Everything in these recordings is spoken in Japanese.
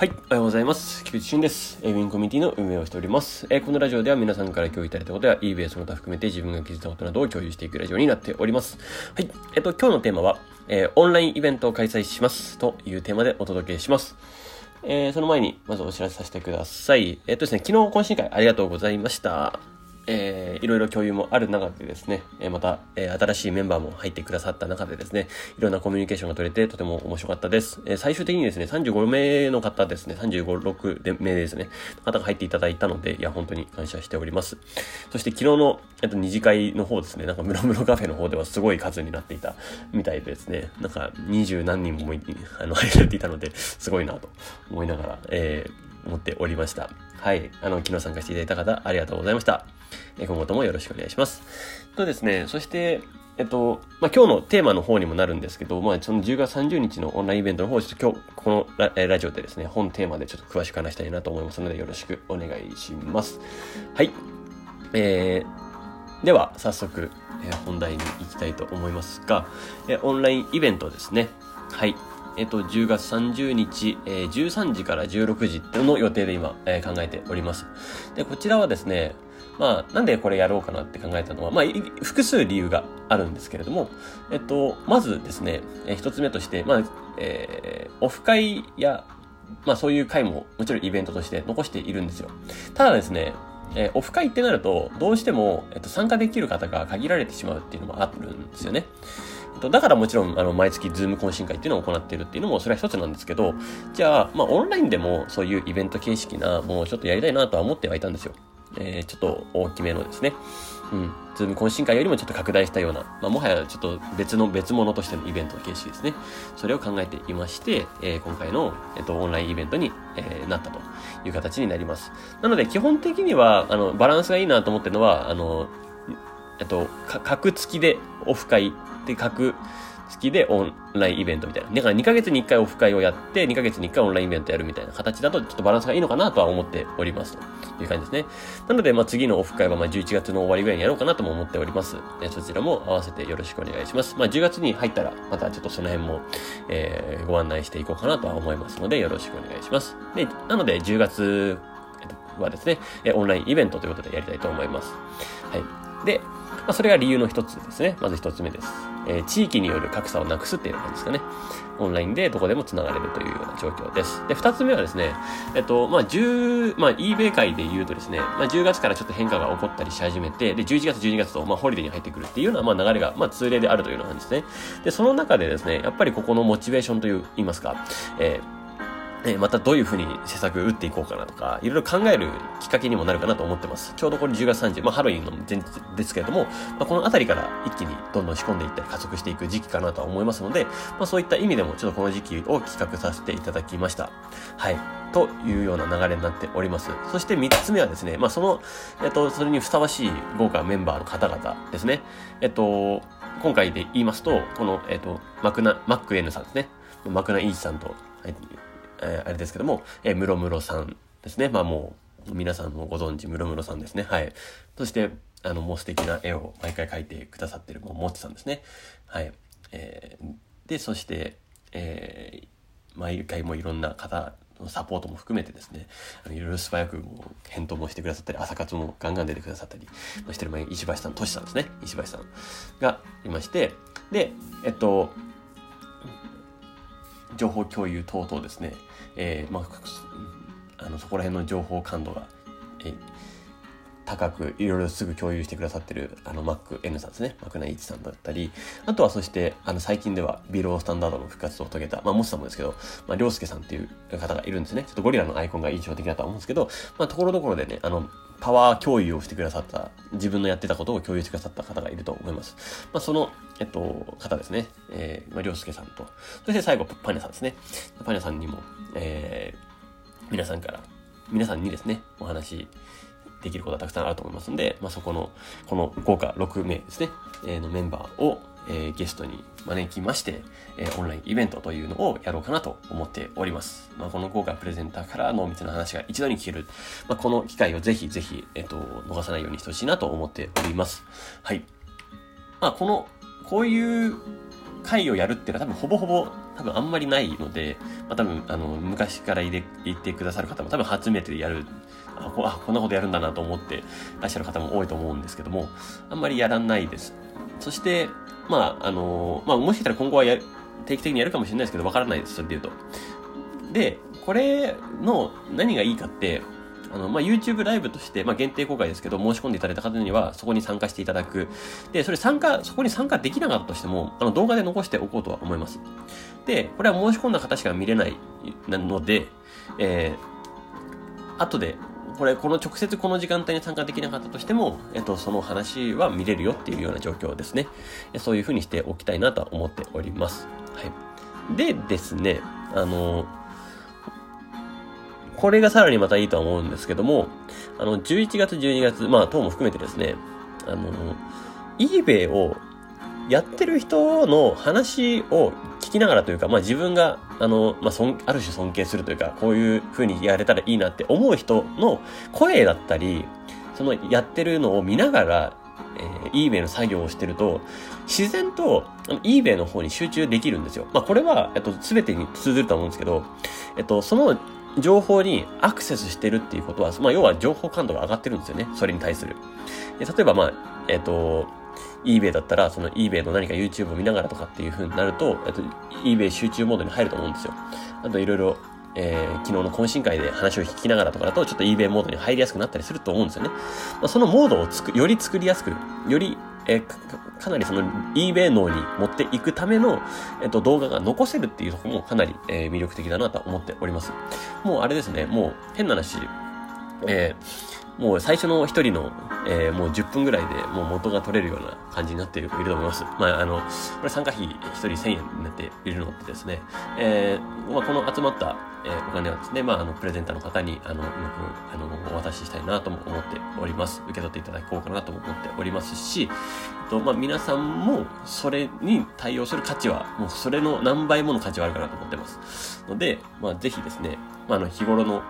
はい、おはようございます。菊池俊です。ウィンコミュニティの運営をしております。えこのラジオでは皆さんから共有いただいたことや eBay その他含めて自分が気づいたことなどを共有していくラジオになっております。はい、えっと、今日のテーマは、えー、オンラインイベントを開催しますというテーマでお届けします。えー、その前に、まずお知らせさせてください。えっとですね、昨日懇親会ありがとうございました。えー、いろいろ共有もある中でですね、えー、また、えー、新しいメンバーも入ってくださった中でですね、いろんなコミュニケーションが取れてとても面白かったです。えー、最終的にですね、35名の方ですね、35、6名ですね、方が入っていただいたので、いや、本当に感謝しております。そして昨日の、えっと、二次会の方ですね、なんかムロムロカフェの方ではすごい数になっていたみたいでですね、なんか二十何人もあの入られていたので、すごいなと思いながら、えー、思っておりました。はい。あの、昨日参加していただいた方、ありがとうございました。今後ともよろしくお願いします。とですね、そして、えっと、まあ、今日のテーマの方にもなるんですけど、まあ、その10月30日のオンラインイベントの方、ちょっと今日、このララジオでですね、本テーマでちょっと詳しく話したいなと思いますので、よろしくお願いします。はい。えー、では、早速、えー、本題に行きたいと思いますが、えー、オンラインイベントですね。はい。えっと、10月30日、えー、13時から16時の予定で今、えー、考えております。で、こちらはですね、まあ、なんでこれやろうかなって考えたのは、まあ、複数理由があるんですけれども、えっと、まずですね、えー、一つ目として、まあ、えー、オフ会や、まあそういう会ももちろんイベントとして残しているんですよ。ただですね、えー、オフ会ってなると、どうしても、えっと、参加できる方が限られてしまうっていうのもあるんですよね。とだからもちろん、あの、毎月ズーム懇親会っていうのを行っているっていうのも、それは一つなんですけど、じゃあ、まあ、オンラインでもそういうイベント形式なものをちょっとやりたいなとは思ってはいたんですよ。えー、ちょっと大きめのですね、うん、ズーム懇親会よりもちょっと拡大したような、まあ、もはやちょっと別の別物としてのイベントの形式ですね。それを考えていまして、えー、今回の、えっと、オンラインイベントに、えー、なったという形になります。なので、基本的には、あの、バランスがいいなと思ってるのは、あの、えっと、格付きでオフ会で格付きでオンラインイベントみたいな。だから2ヶ月に1回オフ会をやって、2ヶ月に1回オンラインイベントやるみたいな形だと、ちょっとバランスがいいのかなとは思っておりますという感じですね。なので、まあ次のオフ会はま11月の終わりぐらいにやろうかなとも思っております。えそちらも合わせてよろしくお願いします。まあ10月に入ったら、またちょっとその辺も、えー、ご案内していこうかなとは思いますので、よろしくお願いします。で、なので10月はですね、オンラインイベントということでやりたいと思います。はい。で、あ、それが理由の一つですね。まず一つ目です。えー、地域による格差をなくすっていう感じですかね。オンラインでどこでも繋がれるというような状況です。で、二つ目はですね、えっと、まあ、10、まあ、eBay 界で言うとですね、まあ、10月からちょっと変化が起こったりし始めて、で、11月、12月と、まあ、ホリデーに入ってくるっていうような、まあ、流れが、まあ、通例であるというような感じですね。で、その中でですね、やっぱりここのモチベーションという、言いますか、えーえまたどういうふうに施策打っていこうかなとか、いろいろ考えるきっかけにもなるかなと思ってます。ちょうどこれ10月30、まあハロウィンの前日ですけれども、まあ、このあたりから一気にどんどん仕込んでいったり加速していく時期かなとは思いますので、まあそういった意味でもちょっとこの時期を企画させていただきました。はい。というような流れになっております。そして3つ目はですね、まあその、えっと、それにふさわしい豪華メンバーの方々ですね。えっと、今回で言いますと、この、えっと、マクナ、マック N さんですね。マクナイーチさんと、はいえー、あれですけども、えー、ムロムロさんですね。まあもう、皆さんもご存知、ムロムロさんですね。はい。そして、あの、もう素敵な絵を毎回描いてくださってる、もう、もちさんですね。はい。えー、で、そして、えー、毎回もいろんな方のサポートも含めてですね、あのいろいろ素早くもう返答もしてくださったり、朝活もガンガン出てくださったり、してる前石橋さん、トシさんですね。石橋さんがいまして、で、えっと、情報共有等々ですね、えー、まあ、あの、そこら辺の情報感度が、えー、高くいろいろすぐ共有してくださってるあの MacN さんですね。マクナイチさんだったり、あとはそしてあの最近ではビロースタンダードの復活を遂げた、まあモスさんもですけど、まありょうすけさんっていう方がいるんですね。ちょっとゴリラのアイコンが印象的だと思うんですけど、まあところどころでね、あの、パワー共有をしてくださった、自分のやってたことを共有してくださった方がいると思います。まあその、えっと、方ですね。えー、まありょうすけさんと、そして最後パニャさんですね。パニャさんにも、えー、皆さんから、皆さんにですね、お話できることはたくさんあると思いますので、まあ、そこの、この豪華6名ですね、えー、のメンバーを、えー、ゲストに招きまして、えー、オンラインイベントというのをやろうかなと思っております。まあ、この豪華プレゼンターから濃密な話が一度に聞ける、まあ、この機会をぜひぜひ、えっ、と、逃さないようにしてほしいなと思っております。はい。まあ、この、こういう会をやるっていうのは多分ほぼほぼ多分あんまりないので、まあ、多分、あの、昔から言ってくださる方も多分初めてやる、あこ、あ、こんなことやるんだなと思ってらっしゃる方も多いと思うんですけども、あんまりやらないです。そして、まあ、あの、まあ、もしかしたら今後はや定期的にやるかもしれないですけど、わからないです、それで言うと。で、これの何がいいかって、あの、まあ、YouTube ライブとして、まあ、限定公開ですけど、申し込んでいただいた方には、そこに参加していただく。で、それ参加、そこに参加できなかったとしても、あの、動画で残しておこうとは思います。で、これは申し込んだ方しか見れないなので、えー、後で、これ、この直接この時間帯に参加できなかったとしても、えっと、その話は見れるよっていうような状況ですね。そういうふうにしておきたいなと思っております。はい。でですね、あの、これがさらにまたいいとは思うんですけども、あの、11月、12月、まあ、等も含めてですね、あの、eBay をやってる人の話を聞きながらというか、まあ自分が、あの、まあ、そん、ある種尊敬するというか、こういう風にやれたらいいなって思う人の声だったり、そのやってるのを見ながら、えー、eBay の作業をしてると、自然と、あの、eBay の方に集中できるんですよ。まあ、これは、えっと、すべてに通ずると思うんですけど、えっと、その情報にアクセスしてるっていうことは、まあ、要は情報感度が上がってるんですよね。それに対する。例えば、まあ、えっ、ー、と、eBay だったら、その eBay の何か YouTube を見ながらとかっていう風になると、えっ、と、eBay 集中モードに入ると思うんですよ。あと、いろいろ、えー、昨日の懇親会で話を聞きながらとかだと、ちょっと eBay モードに入りやすくなったりすると思うんですよね。まあ、そのモードをつく、より作りやすく、よりえ、かなりその eBay 脳に持っていくための、えっと、動画が残せるっていうとこもかなり、えー、魅力的だなと思っております。もうあれですね、もう変な話、えー、もう最初の一人の、えー、もう10分ぐらいでもう元が取れるような感じになっていると思います。まあ、あの、これ参加費一人1000円になっているのってですね、えー、まあ、この集まった、えー、お金はですね、まあ、あの、プレゼンターの方に、あの、うまく、あの、お渡ししたいなとも思っております。受け取っていただこうかなとも思っておりますし、えっと、まあ、皆さんも、それに対応する価値は、もうそれの何倍もの価値はあるかなと思ってます。ので、まあ、ぜひですね、まあ、あの、日頃の、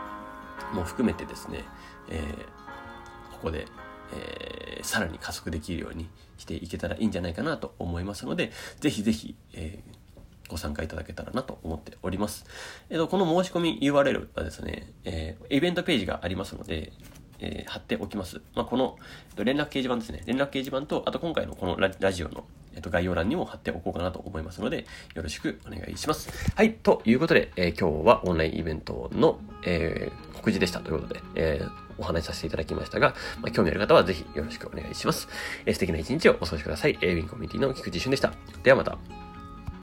も含めてですね、えー、ここで、えー、さらに加速できるようにしていけたらいいんじゃないかなと思いますので、ぜひぜひ、えー、ご参加いただけたらなと思っております。えっ、と、この申し込み URL はですね、えー、イベントページがありますので、え、貼っておきます。まあ、この、えっと連絡掲示板ですね。連絡掲示板と、あと今回のこのラジオの、えっと、概要欄にも貼っておこうかなと思いますので、よろしくお願いします。はい、ということで、えー、今日はオンラインイベントの、えー、告示でしたということで、えー、お話しさせていただきましたが、まあ、興味ある方はぜひよろしくお願いします。えー、素敵な一日をお過ごしください。えー、ウィンコミュニティの菊池俊でした。ではまた。